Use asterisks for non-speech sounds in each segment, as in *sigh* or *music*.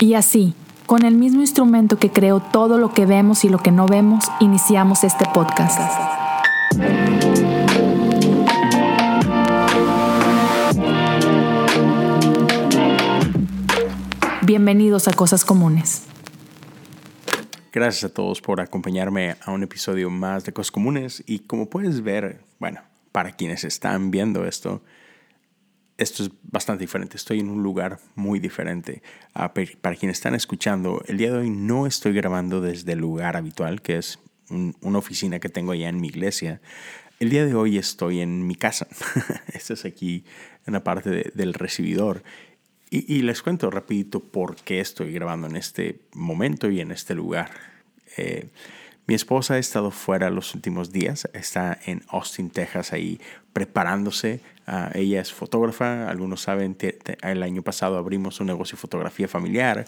Y así, con el mismo instrumento que creó todo lo que vemos y lo que no vemos, iniciamos este podcast. Bienvenidos a Cosas Comunes. Gracias a todos por acompañarme a un episodio más de Cosas Comunes y como puedes ver, bueno, para quienes están viendo esto, esto es bastante diferente. Estoy en un lugar muy diferente. Ah, para quienes están escuchando, el día de hoy no estoy grabando desde el lugar habitual, que es una oficina que tengo allá en mi iglesia. El día de hoy estoy en mi casa. *laughs* Esto es aquí en la parte del recibidor. Y, les cuento rapidito por qué estoy grabando en este momento y en este lugar. Eh, mi esposa ha estado fuera los últimos días, está en Austin, Texas, ahí preparándose. Ah, ella es fotógrafa, algunos saben, el año pasado abrimos un negocio de fotografía familiar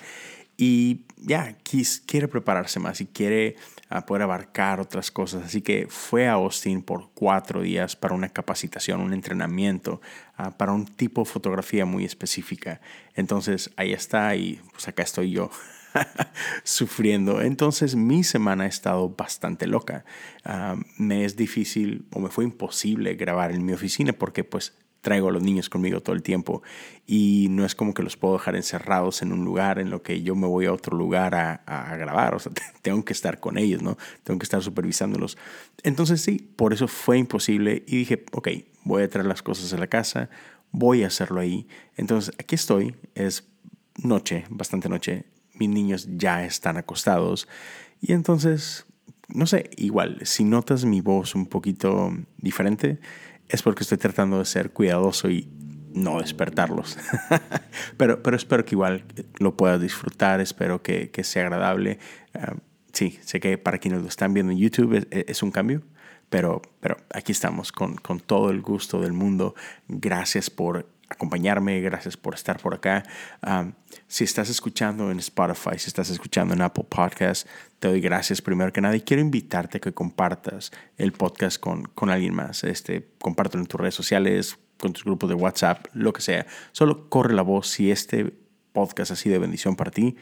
y ya quiere prepararse más y quiere ah, poder abarcar otras cosas. Así que fue a Austin por cuatro días para una capacitación, un entrenamiento, ah, para un tipo de fotografía muy específica. Entonces ahí está y pues acá estoy yo. *laughs* sufriendo. Entonces mi semana ha estado bastante loca. Ah, me es difícil o me fue imposible grabar en mi oficina porque pues traigo a los niños conmigo todo el tiempo y no es como que los puedo dejar encerrados en un lugar en lo que yo me voy a otro lugar a, grabar, o sea, *laughs* tengo que estar con ellos, ¿no? Tengo que estar supervisándolos. Entonces sí, por eso fue imposible y dije, ok, voy a traer las cosas a la casa, voy a hacerlo ahí. Entonces aquí estoy, es noche, bastante noche, mis niños ya están acostados. Y entonces, no sé, igual, si notas mi voz un poquito diferente, es porque estoy tratando de ser cuidadoso y no despertarlos. *laughs* pero, pero espero que igual lo puedas disfrutar, espero que, que sea agradable. Ah, sí, sé que para quienes lo están viendo en YouTube es, un cambio, pero, pero aquí estamos con, con todo el gusto del mundo. Gracias por acompañarme, gracias por estar por acá. si estás escuchando en Spotify, si estás escuchando en Apple Podcast, te doy gracias primero que nada y quiero invitarte a que compartas el podcast con, con alguien más. Este, compártelo en tus redes sociales, con tus grupos de WhatsApp, lo que sea. Solo corre la voz si este podcast ha sido de bendición para ti.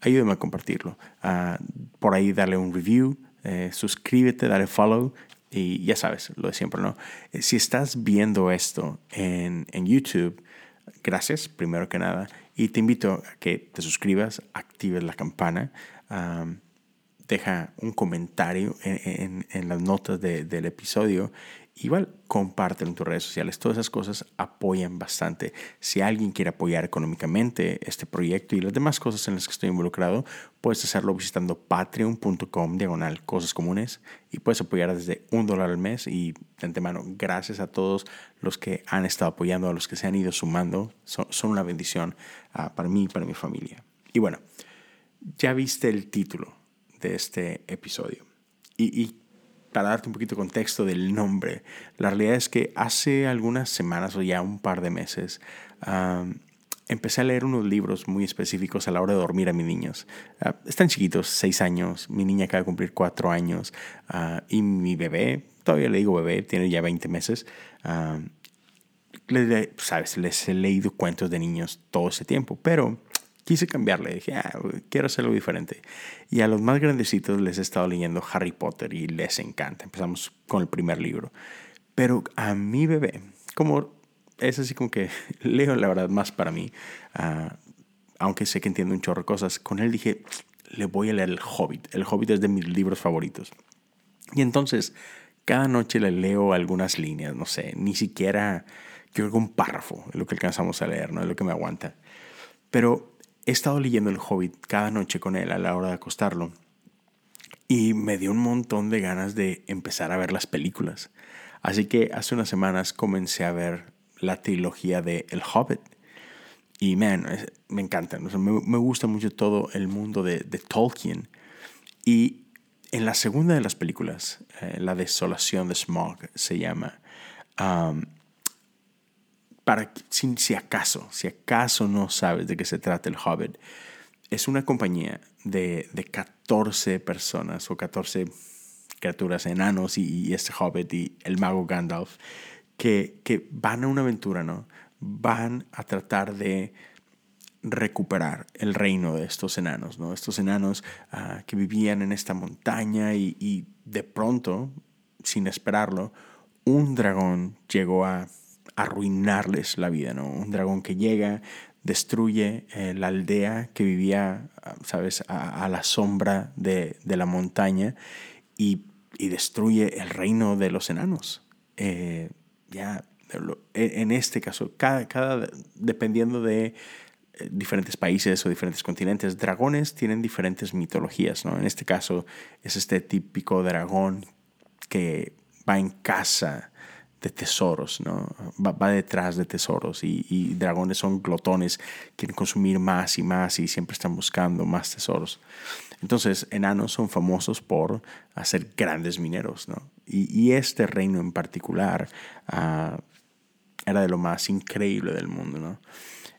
Ayúdame a compartirlo. Ah, por ahí darle un review, eh, suscríbete, dale follow y ya sabes, lo de siempre, ¿no? Eh, si estás viendo esto en, en YouTube, gracias, primero que nada. Y te invito a que te suscribas, actives la campana, deja un comentario en, en, las notas del episodio Igual compártelo en tus redes sociales. Todas esas cosas apoyan bastante. Si alguien quiere apoyar económicamente este proyecto y las demás cosas en las que estoy involucrado, puedes hacerlo visitando patreon.com diagonal cosas comunes y puedes apoyar desde un dólar al mes. Y de antemano, gracias a todos los que han estado apoyando, a los que se han ido sumando. Son, una bendición ah, para mí y para mi familia. Y bueno, ya viste el título de este episodio. Y, y para darte un poquito de contexto del nombre, la realidad es que hace algunas semanas o ya un par de meses empecé a leer unos libros muy específicos a la hora de dormir a mis niños. Ah, están chiquitos, seis años, mi niña acaba de cumplir cuatro años ah, y mi bebé, todavía le digo bebé, tiene ya 20 meses. sabes, les he leído cuentos de niños todo ese tiempo, pero quise cambiarle. Dije, ah, quiero hacerlo diferente. Y a los más grandecitos les he estado leyendo Harry Potter y les encanta. Empezamos con el primer libro. Pero a mi bebé, como es así como que *laughs* leo la verdad más para mí, ah, aunque sé que entiendo un chorro de cosas, con él dije, le voy a leer El Hobbit. El Hobbit es de mis libros favoritos. Y entonces, cada noche le leo algunas líneas, no sé, ni siquiera creo que un párrafo es lo que alcanzamos a leer, no es lo que me aguanta. Pero he estado leyendo El Hobbit cada noche con él a la hora de acostarlo y me dio un montón de ganas de empezar a ver las películas. Así que hace unas semanas comencé a ver la trilogía de El Hobbit. Y man, me encanta, me, gusta mucho todo el mundo de, Tolkien. Y en la segunda de las películas, eh, La desolación de Smog se llama, para si, si, acaso, si acaso no sabes de qué se trata el Hobbit, es una compañía de, de 14 personas o 14 criaturas enanos y, este Hobbit y el mago Gandalf que, que, van a una aventura, ¿no? Van a tratar de recuperar el reino de estos enanos, ¿no? Estos enanos ah, que vivían en esta montaña y, y, de pronto, sin esperarlo, un dragón llegó a arruinarles la vida, ¿no? Un dragón que llega, destruye eh, la aldea que vivía, ¿sabes?, a, la sombra de, de la montaña y, y, destruye el reino de los enanos. Eh, ya, en este caso, cada, cada dependiendo de eh, diferentes países o diferentes continentes, dragones tienen diferentes mitologías, ¿no? En este caso es este típico dragón que va en casa de tesoros, ¿no? Va, detrás de tesoros y, dragones son glotones, quieren consumir más y más y siempre están buscando más tesoros. Entonces, enanos son famosos por hacer grandes mineros, ¿no? Y, este reino en particular ah, era de lo más increíble del mundo, ¿no?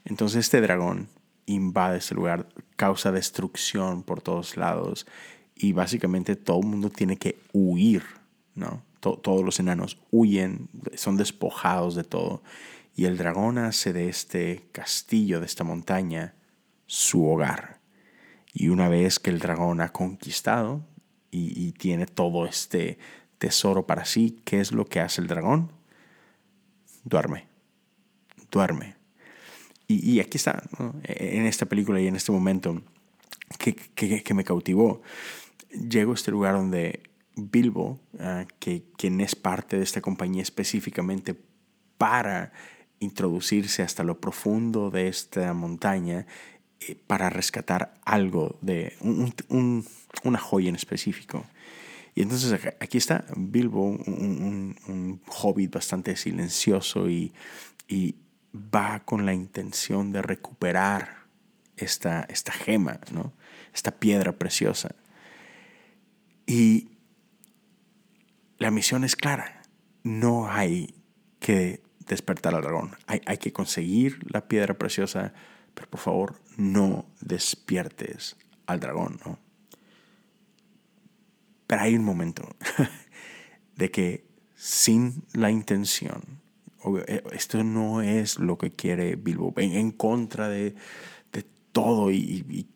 Entonces este dragón invade ese lugar, causa destrucción por todos lados y básicamente todo el mundo tiene que huir, ¿no? Todos los enanos huyen, son despojados de todo. Y el dragón hace de este castillo, de esta montaña, su hogar. Y una vez que el dragón ha conquistado y, tiene todo este tesoro para sí, ¿qué es lo que hace el dragón? Duerme. Duerme. Y, aquí está, en esta película y en este momento que, que me cautivó. Llego a este lugar donde Bilbo, ah, que, quien es parte de esta compañía específicamente para introducirse hasta lo profundo de esta montaña eh, para rescatar algo de una joya en específico. Y entonces aquí está Bilbo, un, hobbit bastante silencioso y, y, va con la intención de recuperar esta, esta gema, ¿no? esta piedra preciosa. Y la misión es clara. No hay que despertar al dragón. Hay, hay, que conseguir la piedra preciosa, pero por favor no despiertes al dragón, ¿no? Pero hay un momento *laughs* de que sin la intención, eh, esto no es lo que quiere Bilbo, en, contra de, de todo y, y,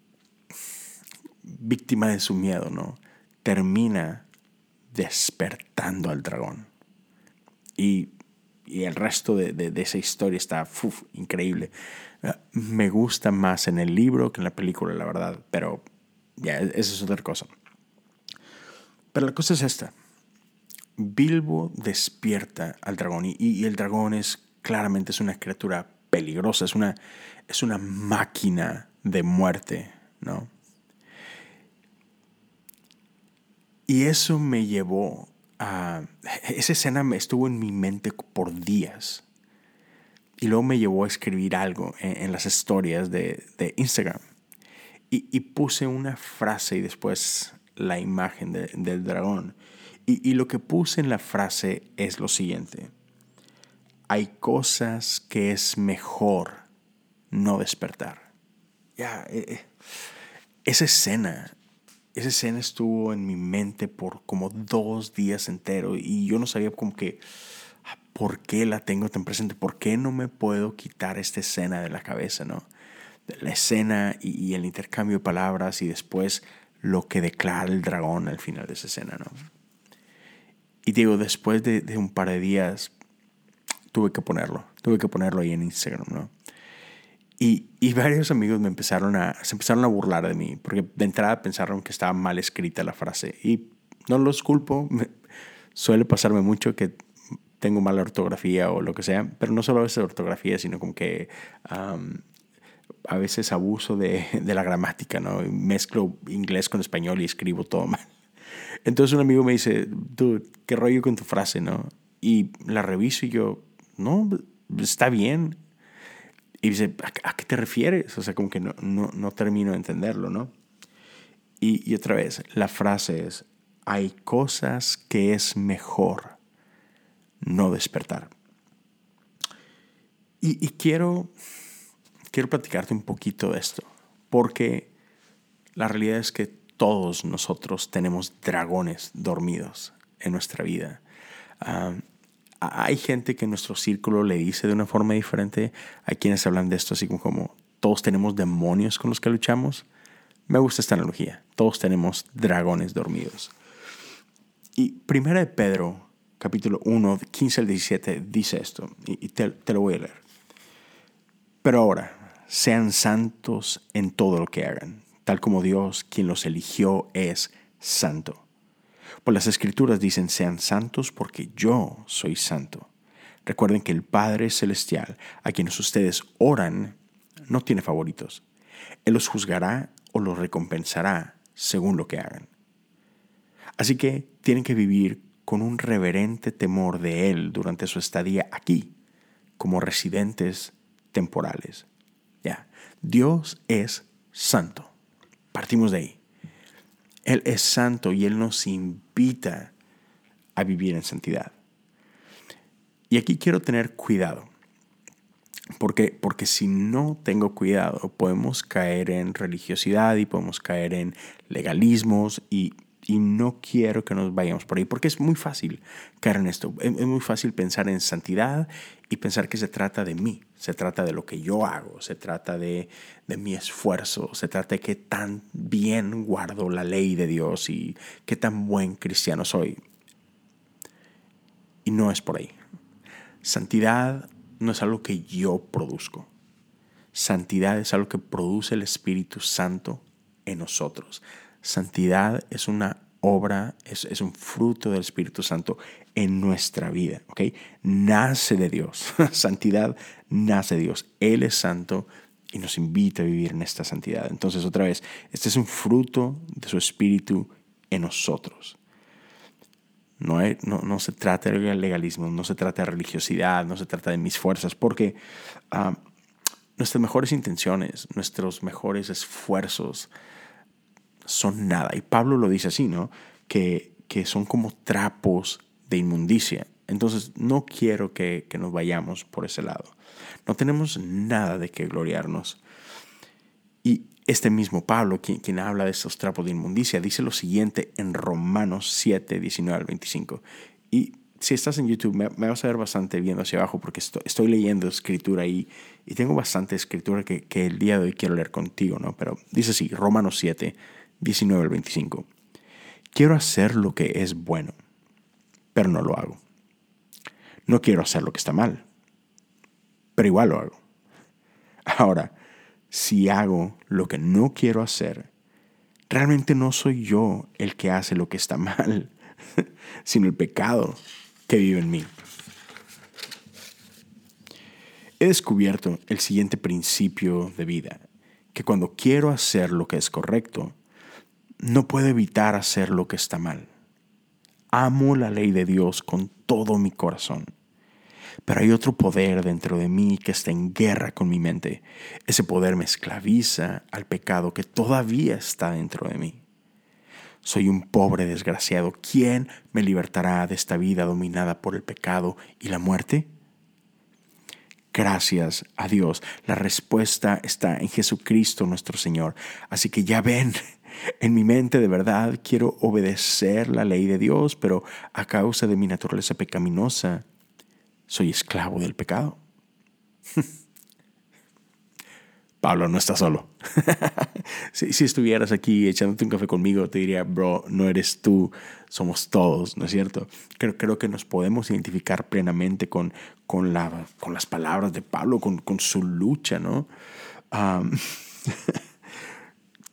víctima de su miedo, ¿no? Termina despertando al dragón. Y, el resto de, esa historia está increíble. Me gusta más en el libro que en la película, la verdad, pero ya, esa es otra cosa. Pero la cosa es esta. Bilbo despierta al dragón y, el dragón es claramente es una criatura peligrosa, es una, es una máquina de muerte, ¿no? Y eso me llevó a... Esa escena estuvo en mi mente por días. Y luego me llevó a escribir algo en, las historias de, Instagram. Y, puse una frase y después la imagen del dragón. Y, lo que puse en la frase es lo siguiente. Hay cosas que es mejor no despertar. Ya, eh, eh, esa escena esa escena estuvo en mi mente por como dos días enteros y yo no sabía como que ah, por qué la tengo tan presente, por qué no me puedo quitar esta escena de la cabeza, ¿no? La escena y, el intercambio de palabras y después lo que declara el dragón al final de esa escena, ¿no? Y digo, después de, de un par de días tuve que ponerlo, tuve que ponerlo ahí en Instagram, ¿no? Y, varios amigos me empezaron a, se empezaron a burlar de mí, porque de entrada pensaron que estaba mal escrita la frase. Y no los culpo, suele pasarme mucho que tengo mala ortografía o lo que sea, pero no solo a veces ortografía, sino como que a veces abuso de, de, la gramática, ¿no? Mezclo inglés con español y escribo todo mal. Entonces un amigo me dice, tú, ¿qué rollo con tu frase, no? Y la reviso y yo, no, está bien. Y dice, ¿a, qué te refieres? O sea, como que no, no, no termino de entenderlo, ¿no? Y, y, otra vez, la frase es, hay cosas que es mejor no despertar. Y, y quiero, quiero platicarte un poquito de esto, porque la realidad es que todos nosotros tenemos dragones dormidos en nuestra vida. Ah, hay gente que en nuestro círculo le dice de una forma diferente. Hay quienes hablan de esto así como, todos tenemos demonios con los que luchamos. Me gusta esta analogía. Todos tenemos dragones dormidos. Y primera de Pedro, capítulo 1, 15 al 17, dice esto, y te, te lo voy a leer. Pero ahora, sean santos en todo lo que hagan, tal como Dios, quien los eligió, es santo. Pues las escrituras dicen, sean santos porque yo soy santo. Recuerden que el Padre Celestial, a quienes ustedes oran, no tiene favoritos. Él los juzgará o los recompensará según lo que hagan. Así que tienen que vivir con un reverente temor de Él durante su estadía aquí, como residentes temporales. Ya, Dios es santo. Partimos de ahí. Él es santo y Él nos invita a vivir en santidad. Y aquí quiero tener cuidado. Porque, porque si no tengo cuidado, podemos caer en religiosidad y podemos caer en legalismos y y no quiero que nos vayamos por ahí, porque es muy fácil caer en esto. Es, muy fácil pensar en santidad y pensar que se trata de mí, se trata de lo que yo hago, se trata de, de mi esfuerzo, se trata de qué tan bien guardo la ley de Dios y qué tan buen cristiano soy. Y no es por ahí. Santidad no es algo que yo produzco. Santidad es algo que produce el Espíritu Santo en nosotros. Santidad es una obra, es, es, un fruto del Espíritu Santo en nuestra vida, ¿ok? Nace de Dios. *laughs* santidad nace de Dios. Él es santo y nos invita a vivir en esta santidad. Entonces, otra vez, este es un fruto de su Espíritu en nosotros. No, no, no, se trata de legalismo, no se trata de religiosidad, no se trata de mis fuerzas, porque ah, nuestras mejores intenciones, nuestros mejores esfuerzos, son nada. Y Pablo lo dice así, ¿no? Que, que son como trapos de inmundicia. Entonces no quiero que, que nos vayamos por ese lado. No tenemos nada de qué gloriarnos. Y este mismo Pablo, quien, quien, habla de estos trapos de inmundicia, dice lo siguiente en Romanos 7, 19 al 25. Y si estás en YouTube, me, vas a ver bastante viendo hacia abajo porque estoy, leyendo escritura ahí y tengo bastante escritura que, que, el día de hoy quiero leer contigo, ¿no? Pero dice así, Romanos 7, 19 al 25. Quiero hacer lo que es bueno, pero no lo hago. No quiero hacer lo que está mal, pero igual lo hago. Ahora, si hago lo que no quiero hacer, realmente no soy yo el que hace lo que está mal, *laughs* sino el pecado que vive en mí. He descubierto el siguiente principio de vida, que cuando quiero hacer lo que es correcto, no puedo evitar hacer lo que está mal. Amo la ley de Dios con todo mi corazón. Pero hay otro poder dentro de mí que está en guerra con mi mente. Ese poder me esclaviza al pecado que todavía está dentro de mí. Soy un pobre desgraciado. ¿Quién me libertará de esta vida dominada por el pecado y la muerte? Gracias a Dios. La respuesta está en Jesucristo nuestro Señor. Así que ya ven, en mi mente de verdad quiero obedecer la ley de Dios, pero a causa de mi naturaleza pecaminosa, soy esclavo del pecado. *laughs* Pablo, no estás solo. *laughs* si, estuvieras aquí echándote un café conmigo, te diría, bro, no eres tú, somos todos, ¿no es cierto? Creo, que nos podemos identificar plenamente con, con, la, con las palabras de Pablo, con, su lucha, ¿no? *laughs*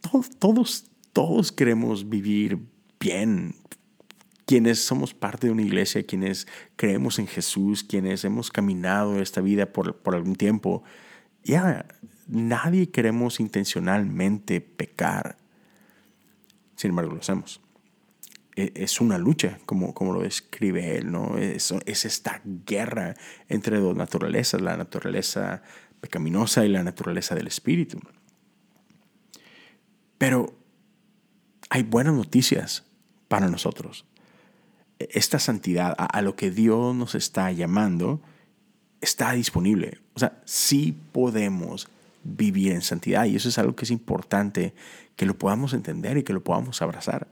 todos, todos queremos vivir bien. Quienes somos parte de una iglesia, quienes creemos en Jesús, quienes hemos caminado esta vida por, por algún tiempo, ya nadie queremos intencionalmente pecar. Sin embargo, lo hacemos. E, es una lucha, como, como lo describe él, ¿no? Es, es esta guerra entre dos naturalezas, la naturaleza pecaminosa y la naturaleza del espíritu. Pero hay buenas noticias para nosotros. Esta santidad, a, lo que Dios nos está llamando, está disponible. O sea, sí podemos vivir en santidad y eso es algo que es importante que lo podamos entender y que lo podamos abrazar.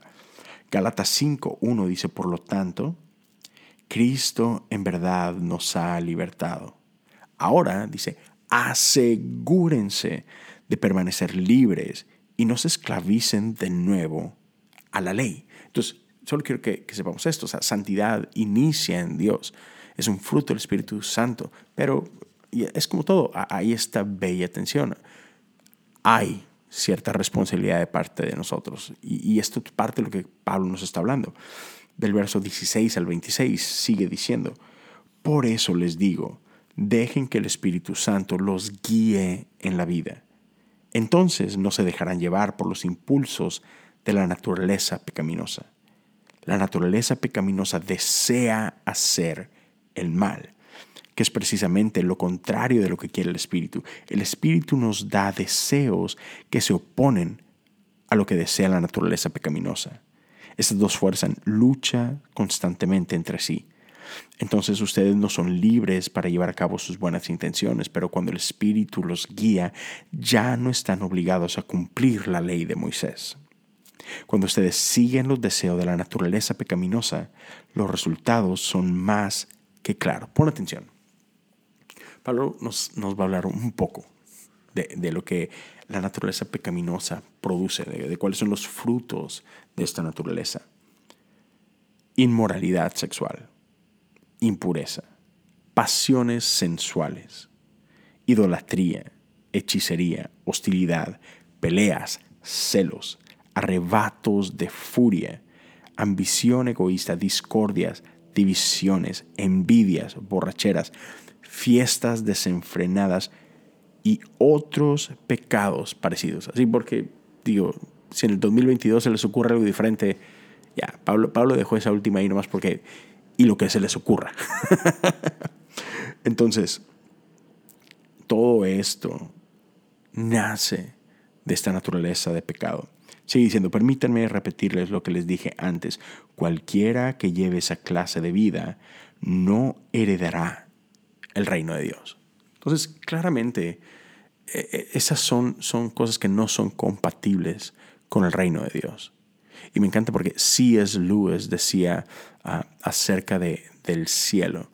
Galatas 5.1 dice, por lo tanto, Cristo en verdad nos ha libertado. Ahora dice, asegúrense de permanecer libres y no se esclavicen de nuevo a la ley. Entonces, solo quiero que, sepamos esto, o sea, santidad inicia en Dios, es un fruto del Espíritu Santo, pero es como todo, hay esta bella tensión. Hay cierta responsabilidad de parte de nosotros y, y esto es parte de lo que Pablo nos está hablando. Del verso 16 al 26 sigue diciendo, por eso les digo, dejen que el Espíritu Santo los guíe en la vida. Entonces no se dejarán llevar por los impulsos de la naturaleza pecaminosa. La naturaleza pecaminosa desea hacer el mal, que es precisamente lo contrario de lo que quiere el Espíritu. El Espíritu nos da deseos que se oponen a lo que desea la naturaleza pecaminosa. Estas dos fuerzas luchan constantemente entre sí. Entonces ustedes no son libres para llevar a cabo sus buenas intenciones, pero cuando el Espíritu los guía, ya no están obligados a cumplir la ley de Moisés. Cuando ustedes siguen los deseos de la naturaleza pecaminosa, los resultados son más que claros. Pon atención. Pablo nos, va a hablar un poco de, lo que la naturaleza pecaminosa produce, de cuáles son los frutos de esta naturaleza. Inmoralidad sexual, impureza, pasiones sensuales, idolatría, hechicería, hostilidad, peleas, celos, arrebatos de furia, ambición egoísta, discordias, divisiones, envidias, borracheras, fiestas desenfrenadas y otros pecados parecidos. Así porque, digo, si en el 2022 se les ocurre algo diferente, ya, Pablo, Pablo dejó esa última ahí nomás porque y lo que se les ocurra. *laughs* Entonces, todo esto nace de esta naturaleza de pecado. Sigue diciendo, permítanme repetirles lo que les dije antes. Cualquiera que lleve esa clase de vida no heredará el reino de Dios. Entonces, claramente, e, e, esas son, son cosas que no son compatibles con el reino de Dios. Y me encanta porque C.S. Lewis decía ah, acerca de, del cielo.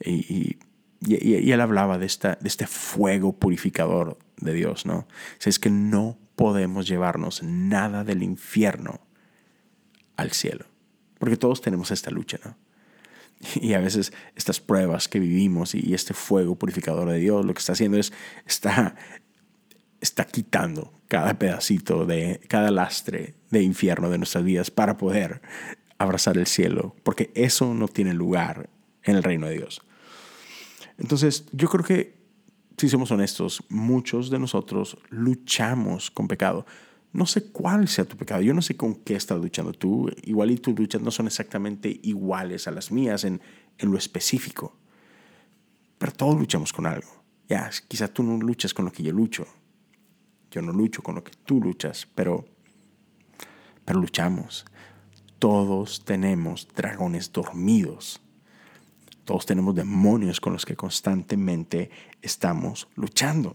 Y, y, él hablaba de, esta, de este fuego purificador de Dios, ¿no? es que no podemos llevarnos nada del infierno al cielo. Porque todos tenemos esta lucha, ¿no? Y a veces estas pruebas que vivimos y este fuego purificador de Dios lo que está haciendo es, está, está quitando cada pedacito de, cada lastre de infierno de nuestras vidas para poder abrazar el cielo, porque eso no tiene lugar en el reino de Dios. Entonces, yo creo que, si somos honestos, muchos de nosotros luchamos con pecado. No sé cuál sea tu pecado, yo no sé con qué estás luchando tú, igual y tus luchas no son exactamente iguales a las mías en, en lo específico, pero todos luchamos con algo. Ya, quizás tú no luchas con lo que yo lucho, yo no lucho con lo que tú luchas, pero, pero luchamos. Todos tenemos dragones dormidos. Todos tenemos demonios con los que constantemente estamos luchando.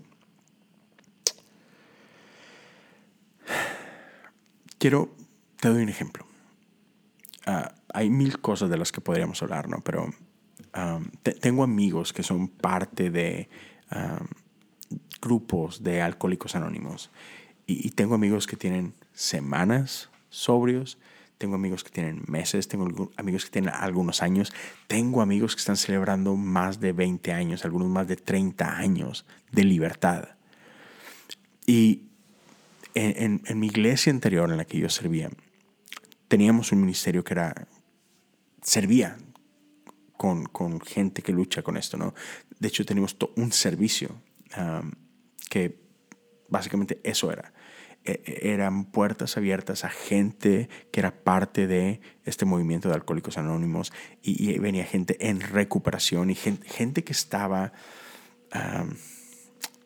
Quiero, te doy un ejemplo. Ah, hay mil cosas de las que podríamos hablar, ¿no? Pero ah, tengo amigos que son parte de ah, grupos de alcohólicos anónimos. Y, tengo amigos que tienen semanas sobrios, tengo amigos que tienen meses, tengo amigos que tienen algunos años, tengo amigos que están celebrando más de 20 años, algunos más de 30 años de libertad. Y en, mi iglesia anterior en la que yo servía, teníamos un ministerio que era, servía con, con gente que lucha con esto, ¿no? De hecho, tenemos un servicio que básicamente eso era. E, e, eran puertas abiertas a gente que era parte de este movimiento de Alcohólicos Anónimos y, venía gente en recuperación y gente, que estaba,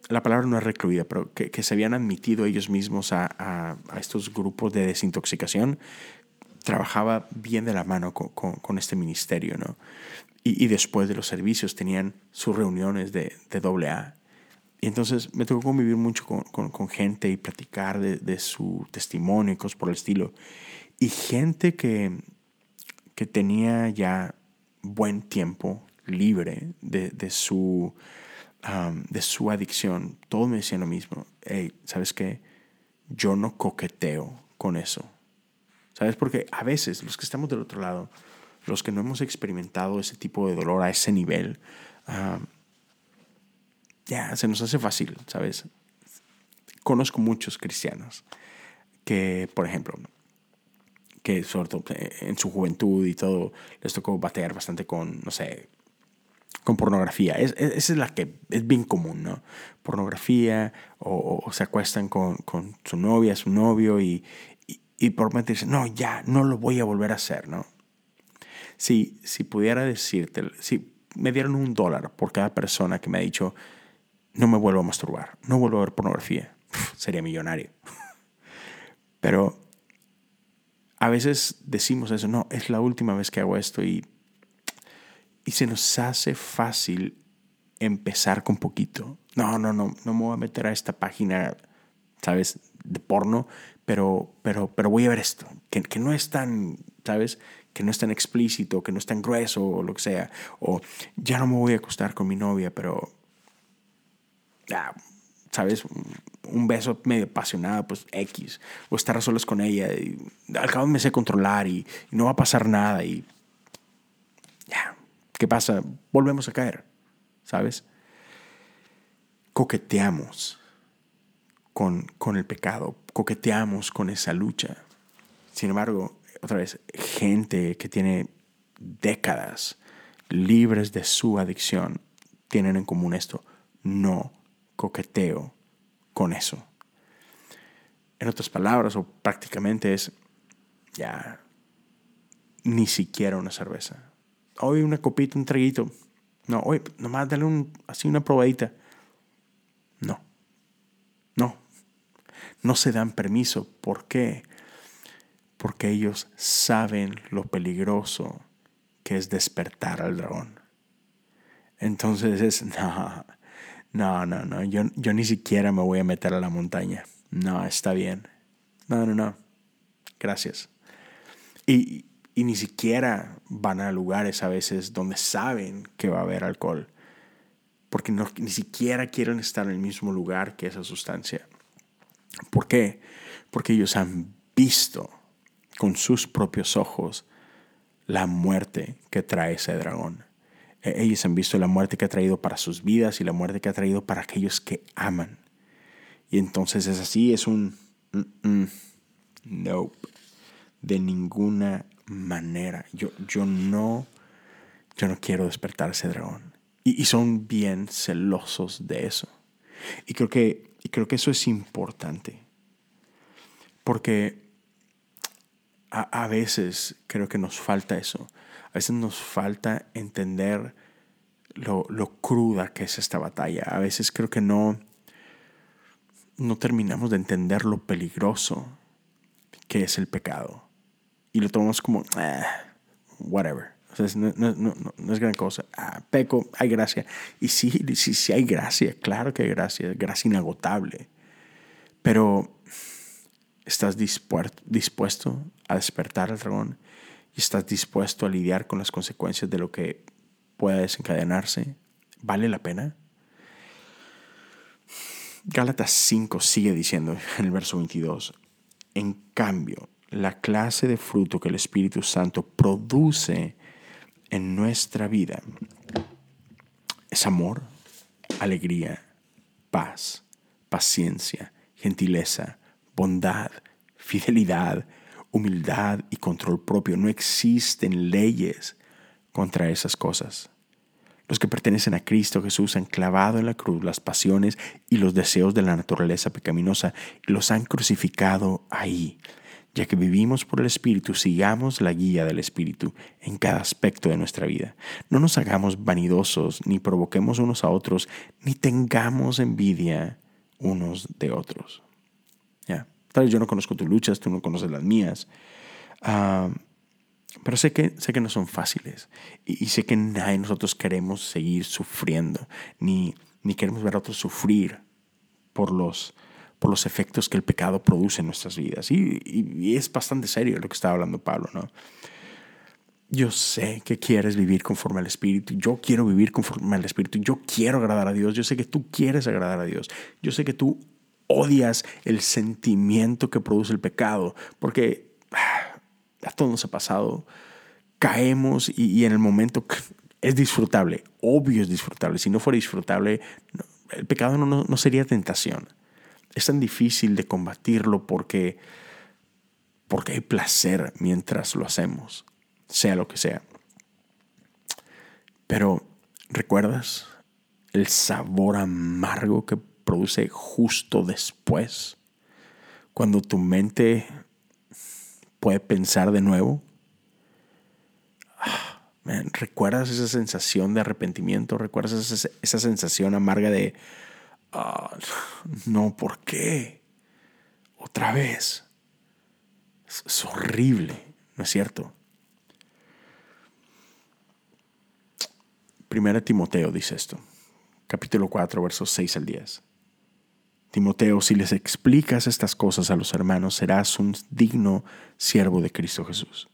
la palabra no es recluida, pero que, se habían admitido ellos mismos a, estos grupos de desintoxicación, trabajaba bien de la mano con, este ministerio, ¿no? Y, después de los servicios tenían sus reuniones de, de doble A y entonces me tocó convivir mucho con, con, gente y platicar de, de, su testimonio y cosas por el estilo. Y gente que, que tenía ya buen tiempo libre de, de su de su adicción, todos me decían lo mismo. Hey, ¿sabes qué? Yo no coqueteo con eso. ¿Sabes? Porque a veces los que estamos del otro lado, los que no hemos experimentado ese tipo de dolor a ese nivel, ya se nos hace fácil, ¿sabes? Conozco muchos cristianos que, por ejemplo, que sobre todo eh, en su juventud y todo, les tocó batear bastante con, no sé, con pornografía. Es, esa es la que es bien común, ¿no? Pornografía o, se acuestan con, con, su novia, su novio y, y, y por dicen, no, ya, no lo voy a volver a hacer, ¿no? Si, si pudiera decirte, si me dieron un dólar por cada persona que me ha dicho, no me vuelvo a masturbar, no vuelvo a ver pornografía, sería millonario. *laughs* Pero a veces decimos eso, no, es la última vez que hago esto y, y se nos hace fácil empezar con poquito. No, no, no, no me voy a meter a esta página, ¿sabes? De porno, pero, pero, pero voy a ver esto, que, que no es tan, ¿sabes? Que no es tan explícito, que no es tan grueso o lo que sea. O ya no me voy a acostar con mi novia, pero ¿sabes? Un beso medio apasionado, pues X. O estar a solas con ella. Y al cabo me sé controlar y, no va a pasar nada. Y ya, ¿qué pasa? Volvemos a caer, ¿sabes? Coqueteamos con, con el pecado, coqueteamos con esa lucha. Sin embargo, otra vez, gente que tiene décadas libres de su adicción tienen en común esto. No coqueteo con eso. En otras palabras, o prácticamente es ya ni siquiera una cerveza. Hoy una copita, un traguito. No, hoy nomás dale un, así una probadita. No, no. No se dan permiso. ¿Por qué? Porque ellos saben lo peligroso que es despertar al dragón. Entonces es, *laughs* no, no, no, no, yo, yo ni siquiera me voy a meter a la montaña. No, está bien. No, no, no. Gracias. Y, y ni siquiera van a lugares a veces donde saben que va a haber alcohol. Porque ni siquiera quieren estar en el mismo lugar que esa sustancia. ¿Por qué? Porque ellos han visto con sus propios ojos la muerte que trae ese dragón. E-, ellos han visto la muerte que ha traído para sus vidas y la muerte que ha traído para aquellos que aman. Y entonces es así, es un no, nope, de ninguna manera. Yo, yo no, yo no quiero despertar ese dragón. Y, y, son bien celosos de eso. Y creo que, y creo que eso es importante. Porque a veces creo que nos falta eso. A veces nos falta entender lo, cruda que es esta batalla. A veces creo que no, no terminamos de entender lo peligroso que es el pecado. Y lo tomamos como, ah, whatever. no, es gran cosa. Ah, peco, hay gracia. Y sí, sí, sí hay gracia, claro que hay gracia, gracia inagotable. Pero estás dispuesto a despertar al dragón y estás dispuesto a lidiar con las consecuencias de lo que pueda desencadenarse, ¿vale la pena? Gálatas 5 sigue diciendo en el verso 22, en cambio, la clase de fruto que el Espíritu Santo produce en nuestra vida es amor, alegría, paz, paciencia, gentileza, bondad, fidelidad, humildad y control propio. No existen leyes contra esas cosas. Los que pertenecen a Cristo Jesús han clavado en la cruz las pasiones y los deseos de la naturaleza pecaminosa y los han crucificado ahí. Ya que vivimos por el Espíritu, sigamos la guía del Espíritu en cada aspecto de nuestra vida. No nos hagamos vanidosos, ni provoquemos unos a otros, ni tengamos envidia unos de otros. Tal vez yo no conozco tus luchas, tú no conoces las mías. Ah, pero sé que, sé que no son fáciles y, sé que nadie nosotros queremos seguir sufriendo, ni, ni queremos ver a otros sufrir por los, por los efectos que el pecado produce en nuestras vidas. Y, y, es bastante serio lo que está hablando Pablo, ¿no? yo sé que quieres vivir conforme al Espíritu. Yo quiero vivir conforme al Espíritu. Yo quiero agradar a Dios. Yo sé que tú quieres agradar a Dios. Yo sé que tú odias el sentimiento que produce el pecado. Porque ah, a todos nos ha pasado. Caemos y, en el momento es disfrutable. Obvio es disfrutable. Si no fuera disfrutable, el pecado no, no sería tentación. Es tan difícil de combatirlo porque, porque hay placer mientras lo hacemos sea lo que sea. Pero, ¿recuerdas el sabor amargo que produce justo después? Cuando tu mente puede pensar de nuevo. Ah, ¿Recuerdas esa sensación de arrepentimiento? ¿Recuerdas esa, sensación amarga de, ah, no, ¿por qué? Otra vez. es horrible, ¿no es cierto? Primera Timoteo dice esto, capítulo 4, versos 6 al 10. Timoteo, si les explicas estas cosas a los hermanos, serás un digno siervo de Cristo Jesús,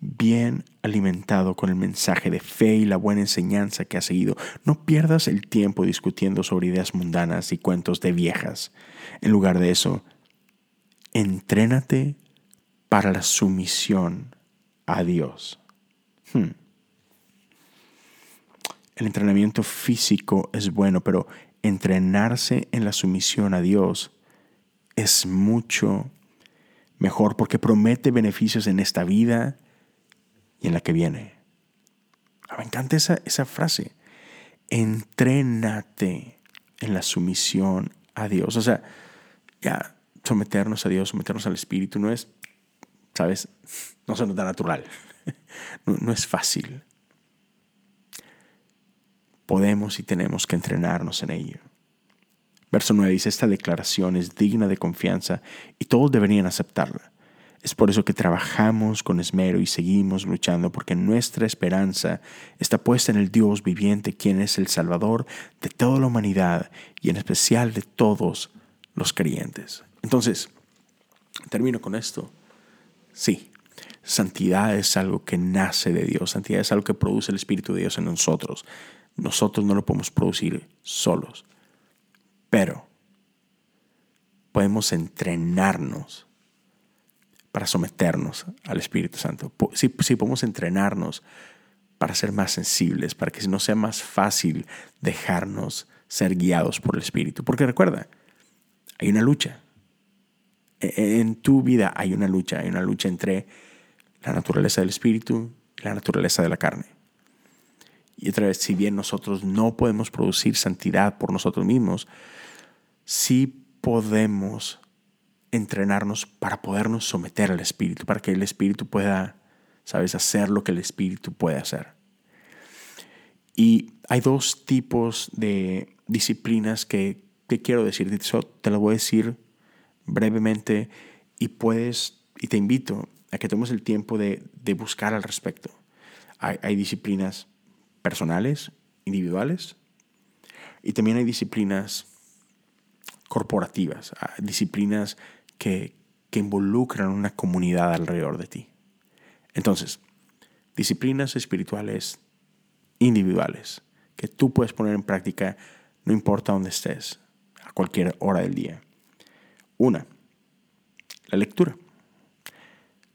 bien alimentado con el mensaje de fe y la buena enseñanza que has seguido. No pierdas el tiempo discutiendo sobre ideas mundanas y cuentos de viejas. En lugar de eso, entrénate para la sumisión a Dios. Hmm. El entrenamiento físico es bueno, pero entrenarse en la sumisión a Dios es mucho mejor porque promete beneficios en esta vida y en la que viene. Ah, me encanta esa, esa frase. Entrénate en la sumisión a Dios. O sea, ya someternos a Dios, someternos al Espíritu no es, ¿sabes? No se nota natural. *laughs* no es fácil podemos y tenemos que entrenarnos en ello. Verso 9 dice, esta declaración es digna de confianza y todos deberían aceptarla. Es por eso que trabajamos con esmero y seguimos luchando porque nuestra esperanza está puesta en el Dios viviente, quien es el Salvador de toda la humanidad y en especial de todos los creyentes. Entonces, termino con esto. Sí, santidad es algo que nace de Dios, santidad es algo que produce el Espíritu de Dios en nosotros. Nosotros no lo podemos producir solos, pero podemos entrenarnos para someternos al Espíritu Santo. Sí, podemos entrenarnos para ser más sensibles, para que no sea más fácil dejarnos ser guiados por el Espíritu. Porque recuerda, hay una lucha. E, e, en tu vida hay una lucha, hay una lucha entre la naturaleza del Espíritu y la naturaleza de la carne. Y otra vez, si bien nosotros no podemos producir santidad por nosotros mismos, sí podemos entrenarnos para podernos someter al Espíritu, para que el Espíritu pueda, sabes, hacer lo que el Espíritu puede hacer. Y hay dos tipos de disciplinas que, te quiero decir, te lo voy a decir brevemente y puedes, y te invito a que tomemos el tiempo de, buscar al respecto. Hay, hay disciplinas personales, individuales, y también hay disciplinas corporativas, ah, disciplinas que, que involucran una comunidad alrededor de ti. Entonces, disciplinas espirituales individuales que tú puedes poner en práctica no importa dónde estés, a cualquier hora del día. Una, la lectura.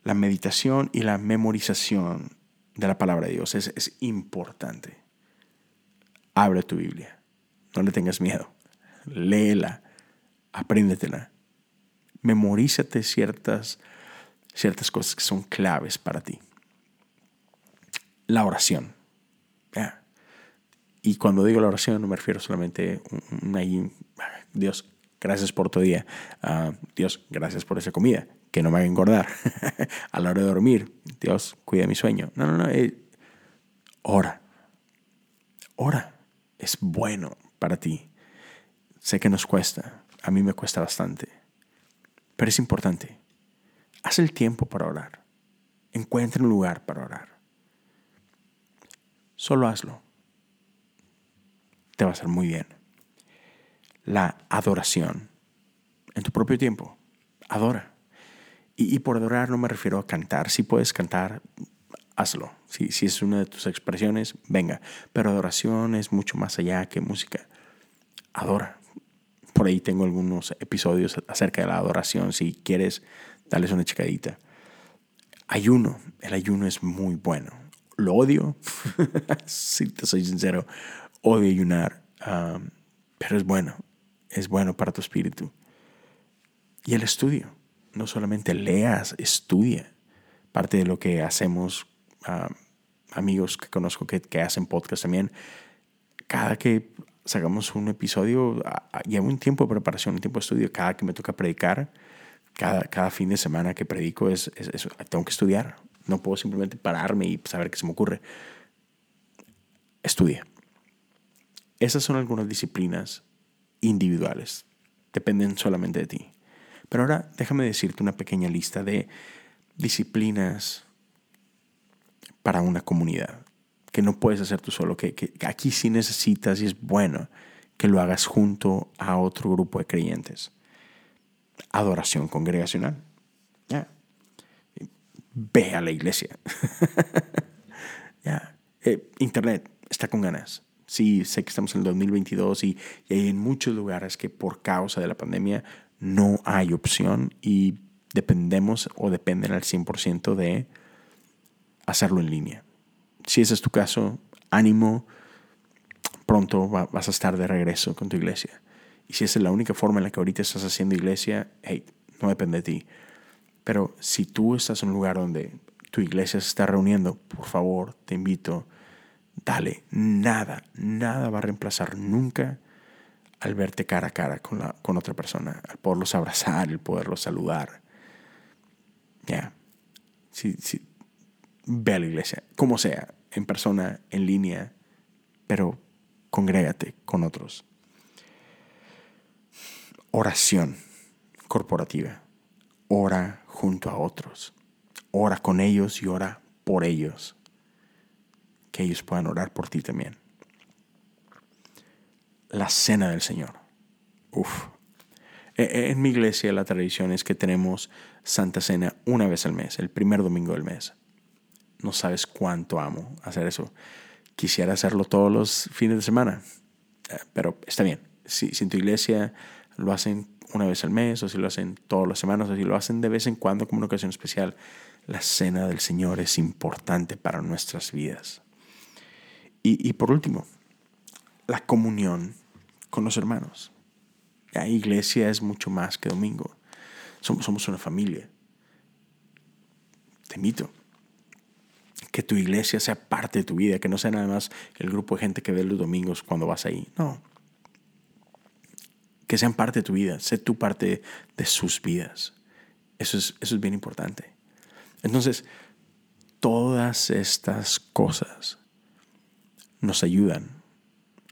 La meditación y la memorización de la palabra de Dios. Es, importante. Abre tu Biblia. No le tengas miedo. Léela. Apréndetela. Memorízate ciertas, ciertas cosas que son claves para ti. La oración. Y cuando digo la oración no me refiero solamente a Dios, gracias por tu día. Ah, Dios, gracias por esa comida que no me haga engordar *laughs* a la hora de dormir. Dios, cuida mi sueño. No, no, no. Eh, ora. Ora. Es bueno para ti. Sé que nos cuesta. A mí me cuesta bastante. Pero es importante. Haz el tiempo para orar. Encuentra un lugar para orar. Solo hazlo. Te va a hacer muy bien. La adoración. En tu propio tiempo. Adora. Y, por adorar no me refiero a cantar. Si puedes cantar, hazlo. Si, si es una de tus expresiones, venga. Pero adoración es mucho más allá que música. Adora. Por ahí tengo algunos episodios acerca de la adoración. Si quieres, dales una checadita. Ayuno. El ayuno es muy bueno. Lo odio. *laughs* si te soy sincero, odio ayunar. Um, pero es bueno. Es bueno para tu espíritu. Y el estudio. No solamente leas, estudia. Parte de lo que hacemos, um, amigos que conozco que, hacen podcast también, cada que sacamos un episodio, llevo un tiempo de preparación, un tiempo de estudio. Cada que me toca predicar, cada, fin de semana que predico, es, tengo que estudiar. No puedo simplemente pararme y saber qué se me ocurre. Estudia. Esas son algunas disciplinas individuales. Dependen solamente de ti. Pero ahora déjame decirte una pequeña lista de disciplinas para una comunidad que no puedes hacer tú solo, que, aquí sí necesitas y es bueno que lo hagas junto a otro grupo de creyentes. Adoración congregacional. Ve a la iglesia. *laughs* Eh, internet está con ganas. Sí, sé que estamos en el 2022 y, y hay en muchos lugares que por causa de la pandemia no hay opción y dependemos o dependen al 100% de hacerlo en línea si ese es tu caso, ánimo, pronto vas a estar de regreso con tu iglesia. Y si esa es la única forma en la que ahorita estás haciendo iglesia, hey, no depende de ti. Pero si tú estás en un lugar donde tu iglesia se está reuniendo, por favor, te invito, dale, nada, nada va a reemplazar nunca al verte cara a cara con, la, con otra persona, al poderlos abrazar, el poderlos saludar. Ya. Ve a la iglesia, como sea, en persona, en línea, pero congrégate con otros. Oración corporativa. Ora junto a otros. Ora con ellos y ora por ellos. Que ellos puedan orar por ti también. La cena del Señor. Uf. E, e, en mi iglesia la tradición es que tenemos Santa Cena una vez al mes, el primer domingo del mes no sabes cuánto amo hacer eso. Quisiera hacerlo todos los fines de semana, eh, pero está bien. Si, en tu iglesia lo hacen una vez al mes, o si lo hacen todas las semanas, o si lo hacen de vez en cuando como una ocasión especial, la cena del Señor es importante para nuestras vidas. Y, por último, la comunión con los hermanos. La iglesia es mucho más que domingo. Somos, somos una familia. Te invito que tu iglesia sea parte de tu vida, que no sea nada más el grupo de gente que ve los domingos cuando vas ahí. No. Que sean parte de tu vida, sé tú parte de sus vidas. Eso es, eso es bien importante. Entonces, todas estas cosas nos ayudan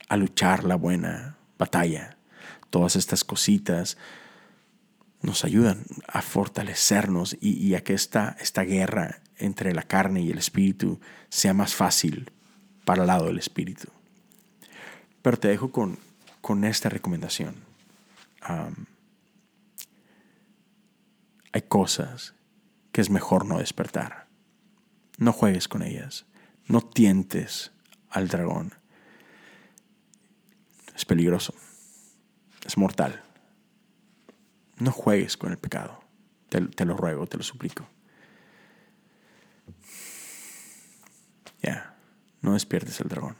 a luchar la buena batalla. Todas estas cositas nos ayudan a fortalecernos y, a que esta, esta guerra entre la carne y el espíritu sea más fácil para el lado del espíritu. Pero te dejo con, con esta recomendación. hay cosas que es mejor no despertar. No juegues con ellas. No tientes al dragón. Es peligroso. Es mortal. No juegues con el pecado. te lo ruego, te lo suplico. Ya, no despiertes el dragón.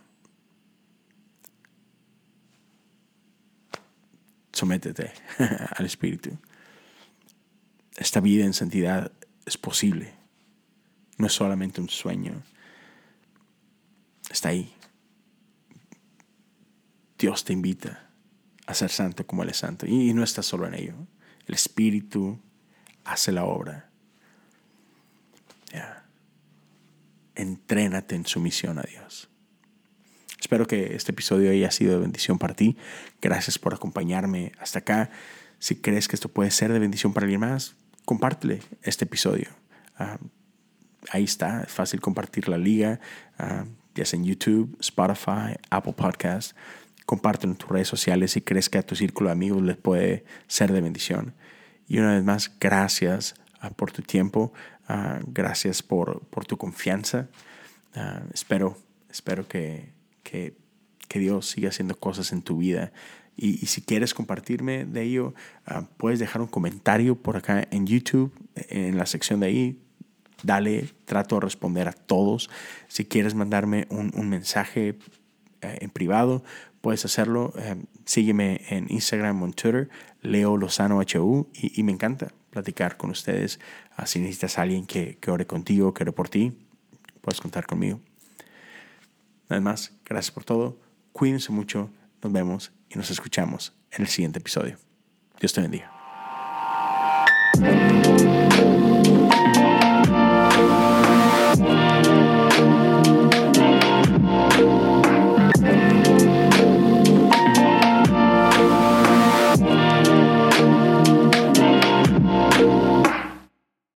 Sométete *laughs* al Espíritu. Esta vida en santidad es posible. No es solamente un sueño. Está ahí. Dios te invita a ser santo como Él es santo. Y no estás solo en ello. El Espíritu hace la obra. Entrénate en sumisión a Dios. Espero que este episodio haya sido de bendición para ti. Gracias por acompañarme hasta acá. Si crees que esto puede ser de bendición para alguien más, compártele este episodio. Ah, ahí está, es fácil compartir la liga, uh, ya sea en YouTube, Spotify, Apple Podcast. Compártelo en tus redes sociales si crees que a tu círculo de amigos les puede ser de bendición. Y una vez más, gracias ah, por tu tiempo. Ah, gracias por, por, tu confianza. Ah, espero, espero que, que, que, Dios siga haciendo cosas en tu vida. Y, y si quieres compartirme de ello, puedes dejar un comentario por acá en YouTube, en la sección de ahí. Dale, trato de responder a todos. Si quieres mandarme un, un mensaje eh, en privado, puedes hacerlo. Eh, sígueme en Instagram o en Twitter, Leo Lozano HU, y, y me encanta platicar con ustedes. Uh, si necesitas alguien que, que ore contigo, que ore por ti, puedes contar conmigo. Nada más, gracias por todo. Cuídense mucho. Nos vemos y nos escuchamos en el siguiente episodio. Dios te bendiga.